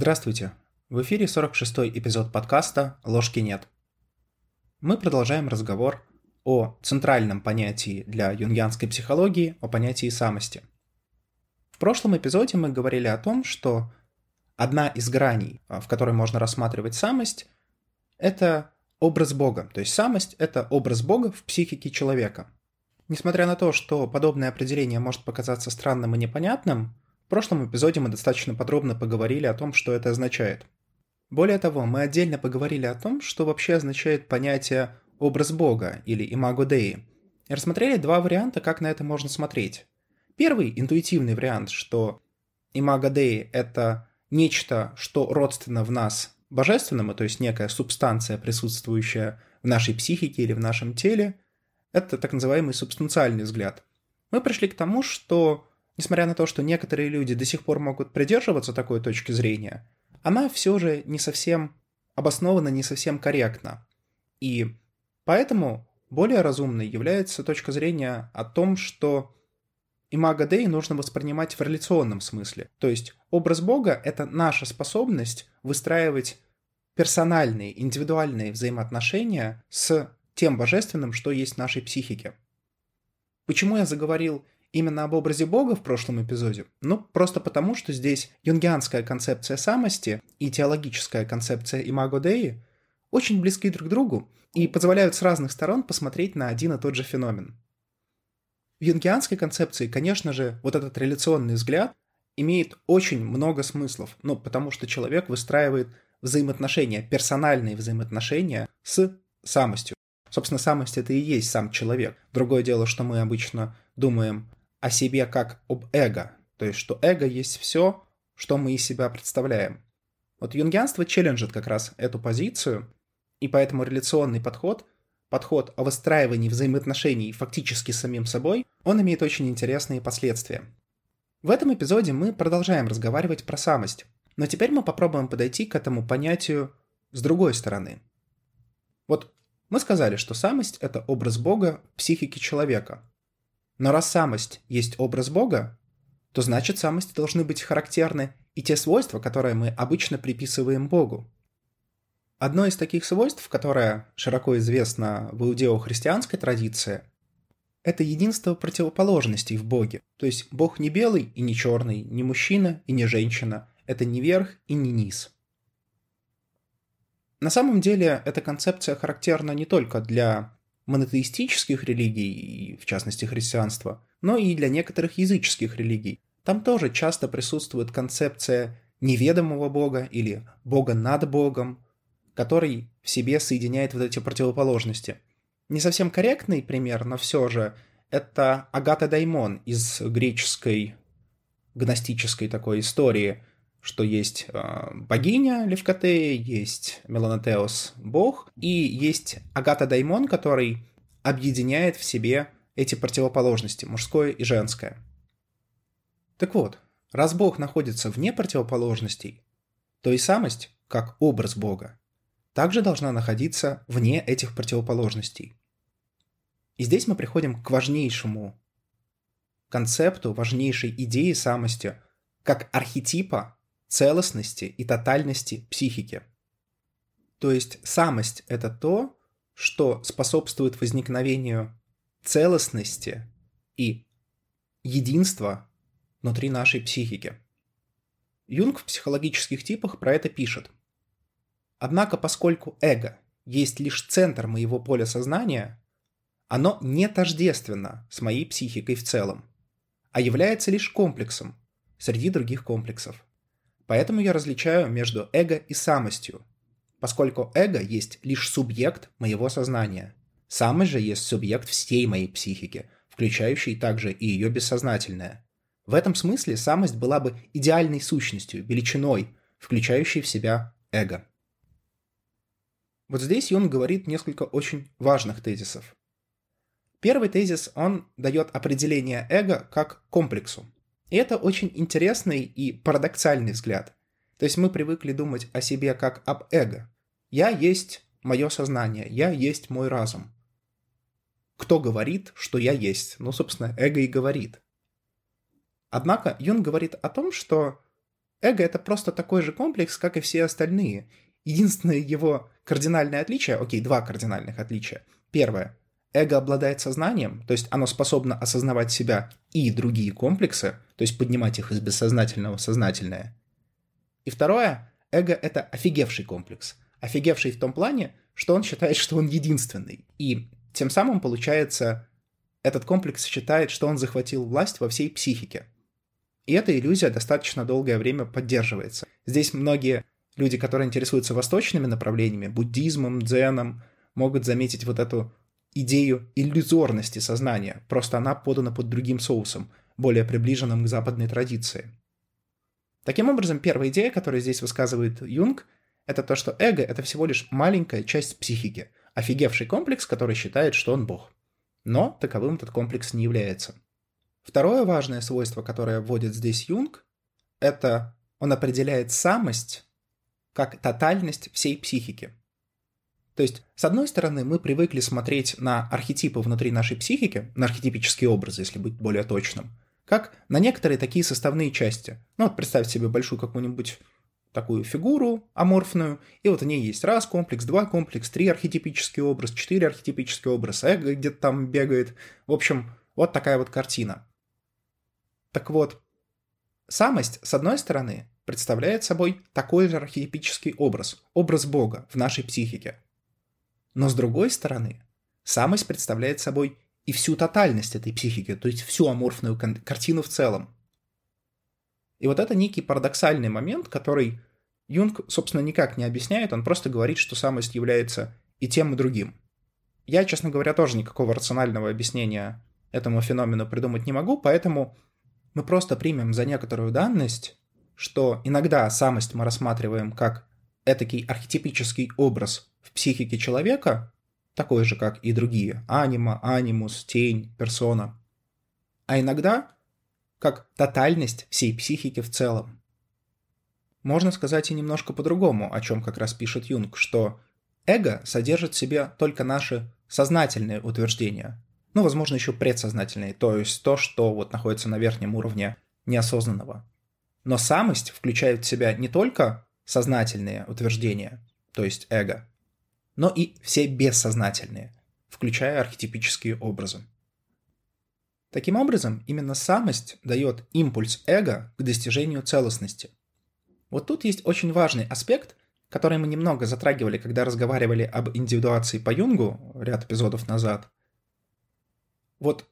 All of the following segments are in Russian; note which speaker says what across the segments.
Speaker 1: Здравствуйте! В эфире 46-й эпизод подкаста «Ложки нет». Мы продолжаем разговор о центральном понятии для юнгианской психологии, о понятии самости. В прошлом эпизоде мы говорили о том, что одна из граней, в которой можно рассматривать самость, это образ Бога. То есть самость — это образ Бога в психике человека. Несмотря на то, что подобное определение может показаться странным и непонятным, в прошлом эпизоде мы достаточно подробно поговорили о том, что это означает. Более того, мы отдельно поговорили о том, что вообще означает понятие «образ Бога» или «имаго Деи», и рассмотрели два варианта, как на это можно смотреть. Первый – интуитивный вариант, что «имаго Деи» — это нечто, что родственно в нас божественному, то есть некая субстанция, присутствующая в нашей психике или в нашем теле, это так называемый субстанциальный взгляд. Мы пришли к тому, что несмотря на то, что некоторые люди до сих пор могут придерживаться такой точки зрения, она все же не совсем обоснована, не совсем корректна. И поэтому более разумной является точка зрения о том, что имаго Дей нужно воспринимать в реляционном смысле. То есть образ Бога — это наша способность выстраивать персональные, индивидуальные взаимоотношения с тем божественным, что есть в нашей психике. Почему я заговорил именно об образе Бога в прошлом эпизоде? Ну, просто потому, что здесь юнгианская концепция самости и теологическая концепция имаго Деи очень близки друг к другу и позволяют с разных сторон посмотреть на один и тот же феномен. В юнгианской концепции, конечно же, вот этот реляционный взгляд имеет очень много смыслов, ну, потому что человек выстраивает взаимоотношения, персональные взаимоотношения с самостью. Собственно, самость это и есть сам человек. Другое дело, что мы обычно думаем о себе как об эго, то есть что эго есть все, что мы из себя представляем. Вот юнгианство челленджит как раз эту позицию, и поэтому реляционный подход, подход о выстраивании взаимоотношений фактически с самим собой, он имеет очень интересные последствия. В этом эпизоде мы продолжаем разговаривать про самость, но теперь мы попробуем подойти к этому понятию с другой стороны. Вот мы сказали, что самость – это образ Бога в психике человека – но раз самость есть образ Бога, то значит самости должны быть характерны и те свойства, которые мы обычно приписываем Богу. Одно из таких свойств, которое широко известно в иудео-христианской традиции, это единство противоположностей в Боге. То есть Бог не белый и не черный, не мужчина и не женщина. Это не верх и не низ. На самом деле эта концепция характерна не только для монотеистических религий, в частности христианства, но и для некоторых языческих религий. Там тоже часто присутствует концепция неведомого бога или бога над богом, который в себе соединяет вот эти противоположности. Не совсем корректный пример, но все же это Агата Даймон из греческой гностической такой истории, что есть э, богиня Левкотея, есть Меланотеос бог, и есть Агата Даймон, который объединяет в себе эти противоположности, мужское и женское. Так вот, раз Бог находится вне противоположностей, то и самость, как образ Бога, также должна находиться вне этих противоположностей. И здесь мы приходим к важнейшему концепту, важнейшей идее самости, как архетипа целостности и тотальности психики. То есть самость – это то, что способствует возникновению целостности и единства внутри нашей психики. Юнг в психологических типах про это пишет. Однако, поскольку эго есть лишь центр моего поля сознания, оно не тождественно с моей психикой в целом, а является лишь комплексом среди других комплексов. Поэтому я различаю между эго и самостью, поскольку эго есть лишь субъект моего сознания. Самость же есть субъект всей моей психики, включающий также и ее бессознательное. В этом смысле самость была бы идеальной сущностью, величиной, включающей в себя эго. Вот здесь Юнг говорит несколько очень важных тезисов. Первый тезис, он дает определение эго как комплексу. И это очень интересный и парадоксальный взгляд – то есть мы привыкли думать о себе как об эго. Я есть мое сознание, я есть мой разум. Кто говорит, что я есть? Ну, собственно, эго и говорит. Однако Юн говорит о том, что эго — это просто такой же комплекс, как и все остальные. Единственное его кардинальное отличие, окей, два кардинальных отличия. Первое. Эго обладает сознанием, то есть оно способно осознавать себя и другие комплексы, то есть поднимать их из бессознательного в сознательное. И второе. Эго — это офигевший комплекс. Офигевший в том плане, что он считает, что он единственный. И тем самым, получается, этот комплекс считает, что он захватил власть во всей психике. И эта иллюзия достаточно долгое время поддерживается. Здесь многие люди, которые интересуются восточными направлениями, буддизмом, дзеном, могут заметить вот эту идею иллюзорности сознания, просто она подана под другим соусом, более приближенным к западной традиции. Таким образом, первая идея, которую здесь высказывает Юнг, это то, что эго — это всего лишь маленькая часть психики, офигевший комплекс, который считает, что он бог. Но таковым этот комплекс не является. Второе важное свойство, которое вводит здесь Юнг, это он определяет самость как тотальность всей психики. То есть, с одной стороны, мы привыкли смотреть на архетипы внутри нашей психики, на архетипические образы, если быть более точным, как на некоторые такие составные части. Ну вот представьте себе большую какую-нибудь такую фигуру аморфную, и вот в ней есть раз комплекс, два комплекс, три архетипический образ, четыре архетипический образ, эго где-то там бегает. В общем, вот такая вот картина. Так вот, самость, с одной стороны, представляет собой такой же архетипический образ, образ Бога в нашей психике. Но с другой стороны, самость представляет собой и всю тотальность этой психики, то есть всю аморфную картину в целом. И вот это некий парадоксальный момент, который Юнг, собственно, никак не объясняет, он просто говорит, что самость является и тем, и другим. Я, честно говоря, тоже никакого рационального объяснения этому феномену придумать не могу, поэтому мы просто примем за некоторую данность, что иногда самость мы рассматриваем как этакий архетипический образ в психике человека, такой же, как и другие, анима, анимус, тень, персона, а иногда как тотальность всей психики в целом. Можно сказать и немножко по-другому, о чем как раз пишет Юнг, что эго содержит в себе только наши сознательные утверждения, ну, возможно, еще предсознательные, то есть то, что вот находится на верхнем уровне неосознанного. Но самость включает в себя не только сознательные утверждения, то есть эго, но и все бессознательные, включая архетипические образы. Таким образом, именно самость дает импульс эго к достижению целостности. Вот тут есть очень важный аспект, который мы немного затрагивали, когда разговаривали об индивидуации по Юнгу ряд эпизодов назад. Вот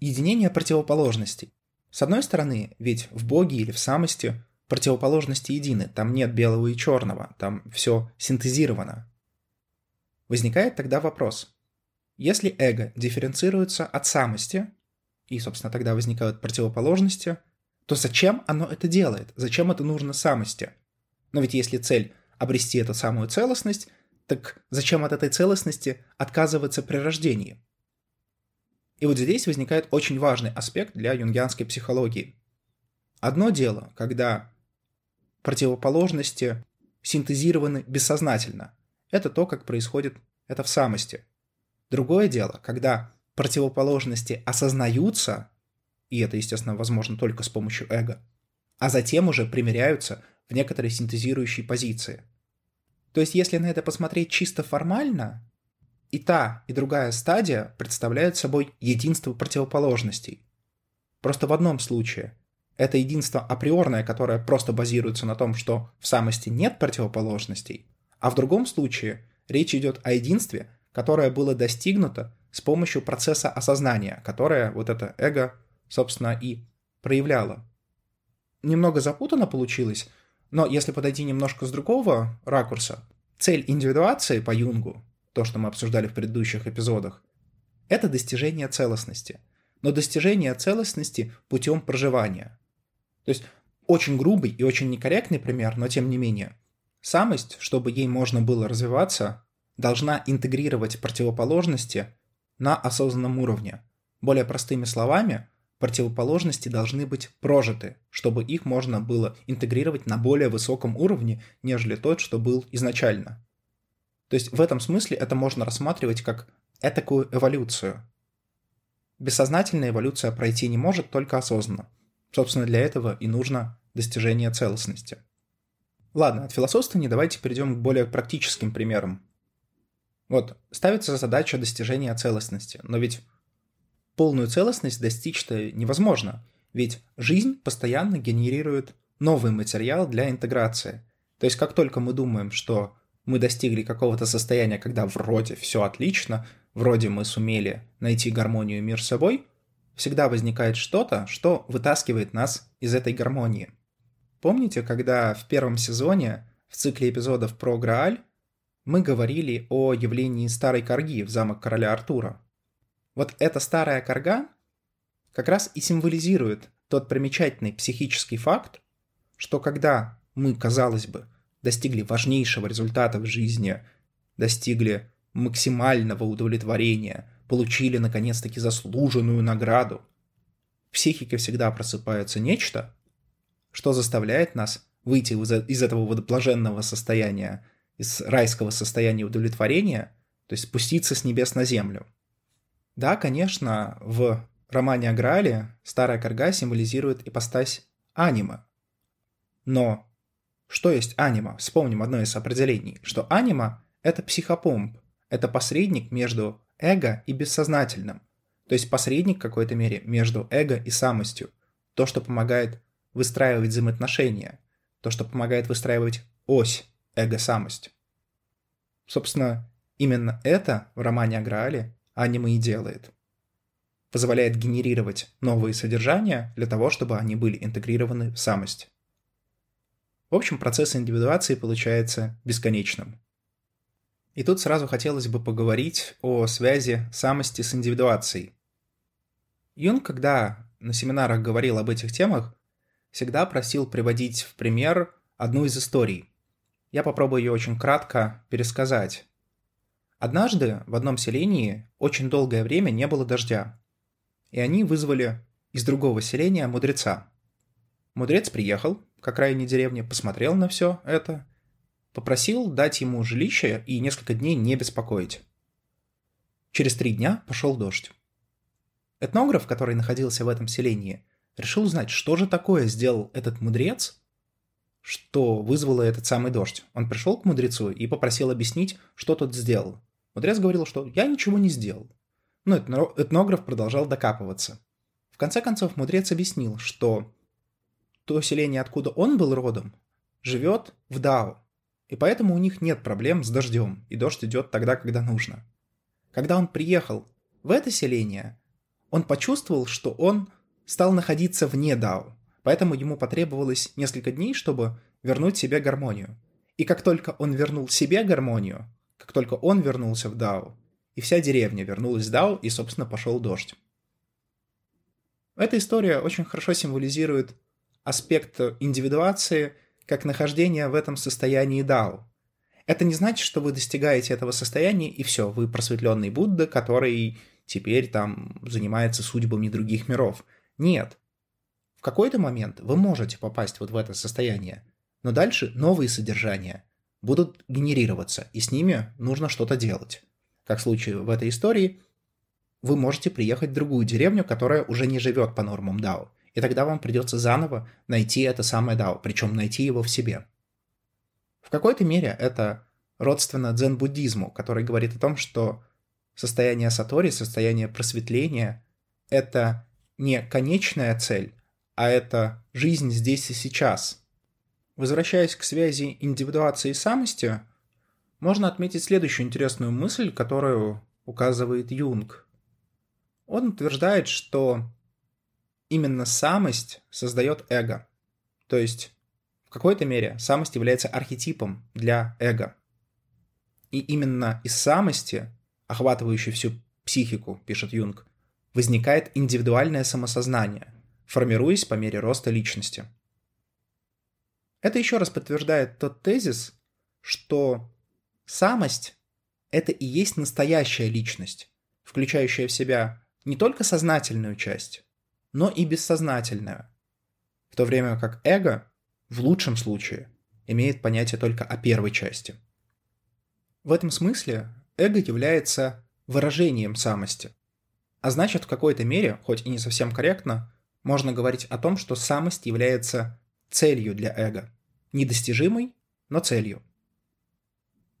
Speaker 1: единение противоположностей. С одной стороны, ведь в Боге или в самости противоположности едины, там нет белого и черного, там все синтезировано. Возникает тогда вопрос. Если эго дифференцируется от самости, и, собственно, тогда возникают противоположности, то зачем оно это делает? Зачем это нужно самости? Но ведь если цель обрести эту самую целостность, так зачем от этой целостности отказываться при рождении? И вот здесь возникает очень важный аспект для юнгианской психологии. Одно дело, когда противоположности синтезированы бессознательно. Это то, как происходит это в самости. Другое дело, когда противоположности осознаются, и это, естественно, возможно только с помощью эго, а затем уже примеряются в некоторой синтезирующей позиции. То есть, если на это посмотреть чисто формально, и та, и другая стадия представляют собой единство противоположностей. Просто в одном случае это единство априорное, которое просто базируется на том, что в самости нет противоположностей, а в другом случае речь идет о единстве, которое было достигнуто с помощью процесса осознания, которое вот это эго, собственно, и проявляло. Немного запутанно получилось, но если подойти немножко с другого ракурса, цель индивидуации по Юнгу то, что мы обсуждали в предыдущих эпизодах, это достижение целостности. Но достижение целостности путем проживания. То есть очень грубый и очень некорректный пример, но тем не менее. Самость, чтобы ей можно было развиваться, должна интегрировать противоположности на осознанном уровне. Более простыми словами, противоположности должны быть прожиты, чтобы их можно было интегрировать на более высоком уровне, нежели тот, что был изначально. То есть в этом смысле это можно рассматривать как этакую эволюцию. Бессознательная эволюция пройти не может только осознанно. Собственно, для этого и нужно достижения целостности. Ладно, от философствования давайте перейдем к более практическим примерам. Вот, ставится задача достижения целостности, но ведь полную целостность достичь-то невозможно, ведь жизнь постоянно генерирует новый материал для интеграции. То есть как только мы думаем, что мы достигли какого-то состояния, когда вроде все отлично, вроде мы сумели найти гармонию мир с собой, всегда возникает что-то, что вытаскивает нас из этой гармонии. Помните, когда в первом сезоне в цикле эпизодов про Грааль мы говорили о явлении старой корги в замок короля Артура? Вот эта старая корга как раз и символизирует тот примечательный психический факт, что когда мы, казалось бы, достигли важнейшего результата в жизни, достигли максимального удовлетворения, получили наконец-таки заслуженную награду, в психике всегда просыпается нечто, что заставляет нас выйти из этого водоблаженного состояния, из райского состояния удовлетворения, то есть спуститься с небес на землю. Да, конечно, в романе о Граале старая корга символизирует ипостась анима. Но что есть анима? Вспомним одно из определений, что анима — это психопомп, это посредник между эго и бессознательным, то есть посредник в какой-то мере между эго и самостью, то, что помогает выстраивать взаимоотношения, то, что помогает выстраивать ось эго-самость. Собственно, именно это в романе о Граале анима и делает. Позволяет генерировать новые содержания для того, чтобы они были интегрированы в самость. В общем, процесс индивидуации получается бесконечным. И тут сразу хотелось бы поговорить о связи самости с индивидуацией. Юнг, когда на семинарах говорил об этих темах, всегда просил приводить в пример одну из историй. Я попробую ее очень кратко пересказать. Однажды в одном селении очень долгое время не было дождя, и они вызвали из другого селения мудреца. Мудрец приехал, к окраине деревни, посмотрел на все это, попросил дать ему жилище и несколько дней не беспокоить. Через три дня пошел дождь. Этнограф, который находился в этом селении, решил узнать, что же такое сделал этот мудрец, что вызвало этот самый дождь. Он пришел к мудрецу и попросил объяснить, что тот сделал. Мудрец говорил, что «я ничего не сделал». Но этнограф продолжал докапываться. В конце концов, мудрец объяснил, что то селение, откуда он был родом, живет в Дао, и поэтому у них нет проблем с дождем, и дождь идет тогда, когда нужно. Когда он приехал в это селение, он почувствовал, что он стал находиться вне Дао, поэтому ему потребовалось несколько дней, чтобы вернуть себе гармонию. И как только он вернул себе гармонию, как только он вернулся в Дао, и вся деревня вернулась в Дао, и, собственно, пошел дождь. Эта история очень хорошо символизирует аспект индивидуации как нахождение в этом состоянии дао. Это не значит, что вы достигаете этого состояния, и все, вы просветленный Будда, который теперь там занимается судьбами других миров. Нет. В какой-то момент вы можете попасть вот в это состояние, но дальше новые содержания будут генерироваться, и с ними нужно что-то делать. Как в случае в этой истории, вы можете приехать в другую деревню, которая уже не живет по нормам Дао и тогда вам придется заново найти это самое дао, причем найти его в себе. В какой-то мере это родственно дзен-буддизму, который говорит о том, что состояние сатори, состояние просветления — это не конечная цель, а это жизнь здесь и сейчас. Возвращаясь к связи индивидуации и самости, можно отметить следующую интересную мысль, которую указывает Юнг. Он утверждает, что именно самость создает эго. То есть, в какой-то мере, самость является архетипом для эго. И именно из самости, охватывающей всю психику, пишет Юнг, возникает индивидуальное самосознание, формируясь по мере роста личности. Это еще раз подтверждает тот тезис, что самость – это и есть настоящая личность, включающая в себя не только сознательную часть, но и бессознательное. В то время как эго, в лучшем случае, имеет понятие только о первой части. В этом смысле эго является выражением самости. А значит, в какой-то мере, хоть и не совсем корректно, можно говорить о том, что самость является целью для эго. Недостижимой, но целью.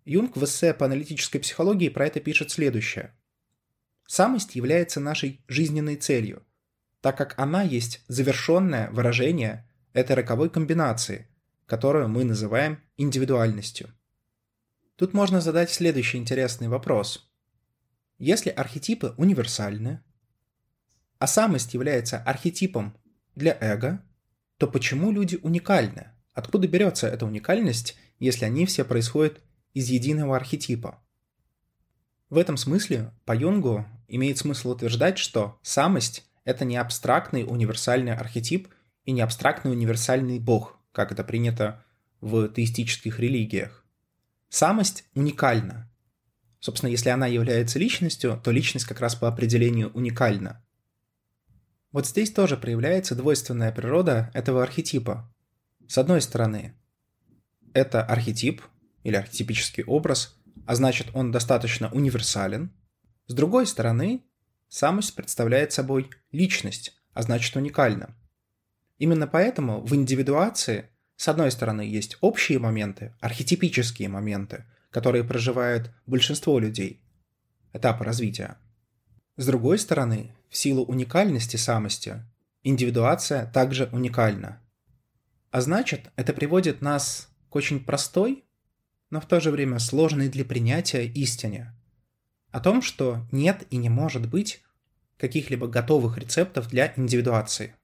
Speaker 1: Юнг в эссе по аналитической психологии про это пишет следующее. Самость является нашей жизненной целью, так как она есть завершенное выражение этой роковой комбинации, которую мы называем индивидуальностью. Тут можно задать следующий интересный вопрос. Если архетипы универсальны, а самость является архетипом для эго, то почему люди уникальны? Откуда берется эта уникальность, если они все происходят из единого архетипа? В этом смысле по Юнгу имеет смысл утверждать, что самость – это не абстрактный универсальный архетип и не абстрактный универсальный бог, как это принято в теистических религиях. Самость уникальна. Собственно, если она является личностью, то личность как раз по определению уникальна. Вот здесь тоже проявляется двойственная природа этого архетипа. С одной стороны, это архетип или архетипический образ, а значит он достаточно универсален. С другой стороны, самость представляет собой личность, а значит уникальна. Именно поэтому в индивидуации с одной стороны есть общие моменты, архетипические моменты, которые проживают большинство людей, этапы развития. С другой стороны, в силу уникальности самости, индивидуация также уникальна. А значит, это приводит нас к очень простой, но в то же время сложной для принятия истине. О том, что нет и не может быть каких-либо готовых рецептов для индивидуации.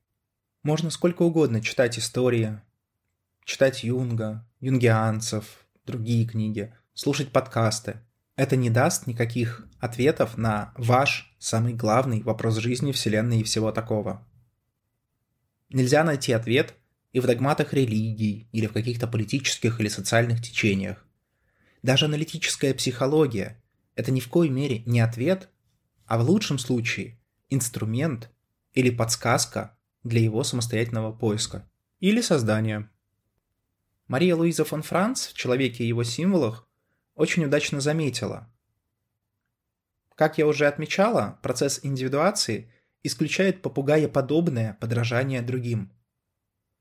Speaker 1: Можно сколько угодно читать истории, читать Юнга, юнгианцев, другие книги, слушать подкасты – это не даст никаких ответов на ваш самый главный вопрос жизни, Вселенной и всего такого. Нельзя найти ответ и в догматах религий, или в каких-то политических или социальных течениях. Даже аналитическая психология – это ни в коей мере не ответ, а в лучшем случае инструмент или подсказка для его самостоятельного поиска или создания. Мария Луиза фон Франц в «Человеке и его символах» очень удачно заметила. Как я уже отмечала, процесс индивидуации исключает попугаеподобное подражание другим.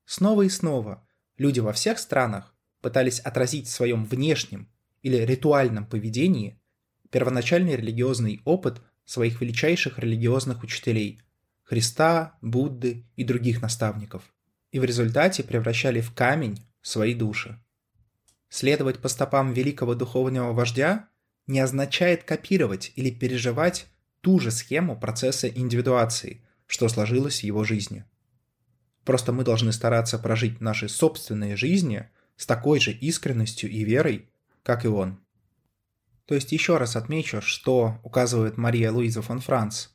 Speaker 1: Снова и снова люди во всех странах пытались отразить в своем внешнем или ритуальном поведении первоначальный религиозный опыт своих величайших религиозных учителей – Христа, Будды и других наставников, и в результате превращали в камень свои души. Следовать по стопам великого духовного вождя не означает копировать или переживать ту же схему процесса индивидуации, что сложилось в его жизни. Просто мы должны стараться прожить наши собственные жизни с такой же искренностью и верой, как и он. То есть еще раз отмечу, что указывает Мария Луиза фон Франц,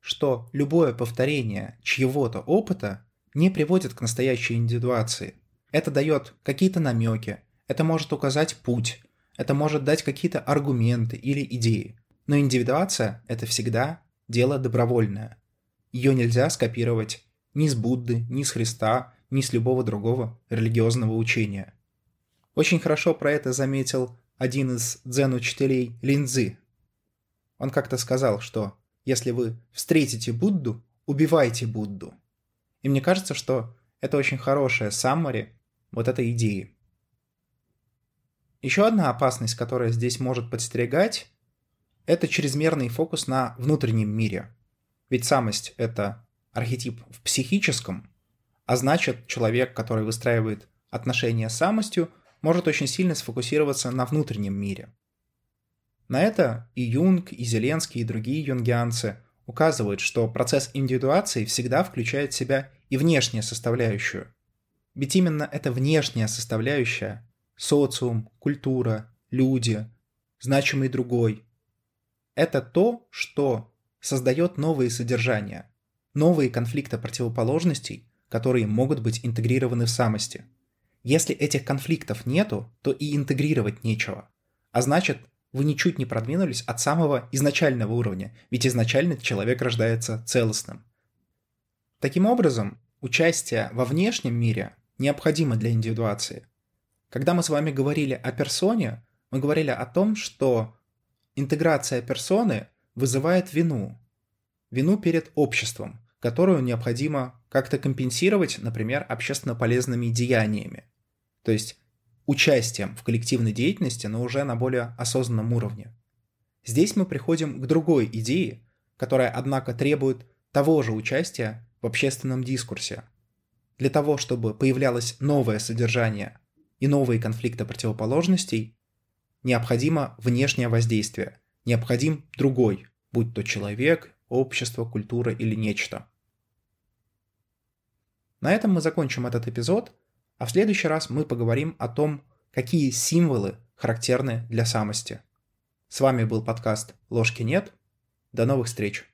Speaker 1: что любое повторение чьего-то опыта не приводит к настоящей индивидуации. Это дает какие-то намеки, это может указать путь, это может дать какие-то аргументы или идеи. Но индивидуация – это всегда дело добровольное. Ее нельзя скопировать ни с Будды, ни с Христа, ни с любого другого религиозного учения. Очень хорошо про это заметил один из дзен-учителей Линзы. Он как-то сказал, что если вы встретите Будду, убивайте Будду. И мне кажется, что это очень хорошая саммари вот этой идеи. Еще одна опасность, которая здесь может подстерегать, это чрезмерный фокус на внутреннем мире. Ведь самость – это архетип в психическом, а значит, человек, который выстраивает отношения с самостью, может очень сильно сфокусироваться на внутреннем мире. На это и Юнг, и Зеленский, и другие юнгианцы указывают, что процесс индивидуации всегда включает в себя и внешнюю составляющую. Ведь именно эта внешняя составляющая социум, культура, люди, значимый другой. Это то, что создает новые содержания, новые конфликты противоположностей, которые могут быть интегрированы в самости. Если этих конфликтов нету, то и интегрировать нечего. А значит, вы ничуть не продвинулись от самого изначального уровня, ведь изначально человек рождается целостным. Таким образом, участие во внешнем мире необходимо для индивидуации – когда мы с вами говорили о персоне, мы говорили о том, что интеграция персоны вызывает вину. Вину перед обществом, которую необходимо как-то компенсировать, например, общественно полезными деяниями. То есть участием в коллективной деятельности, но уже на более осознанном уровне. Здесь мы приходим к другой идее, которая, однако, требует того же участия в общественном дискурсе. Для того, чтобы появлялось новое содержание и новые конфликты противоположностей, необходимо внешнее воздействие, необходим другой, будь то человек, общество, культура или нечто. На этом мы закончим этот эпизод, а в следующий раз мы поговорим о том, какие символы характерны для самости. С вами был подкаст «Ложки нет». До новых встреч!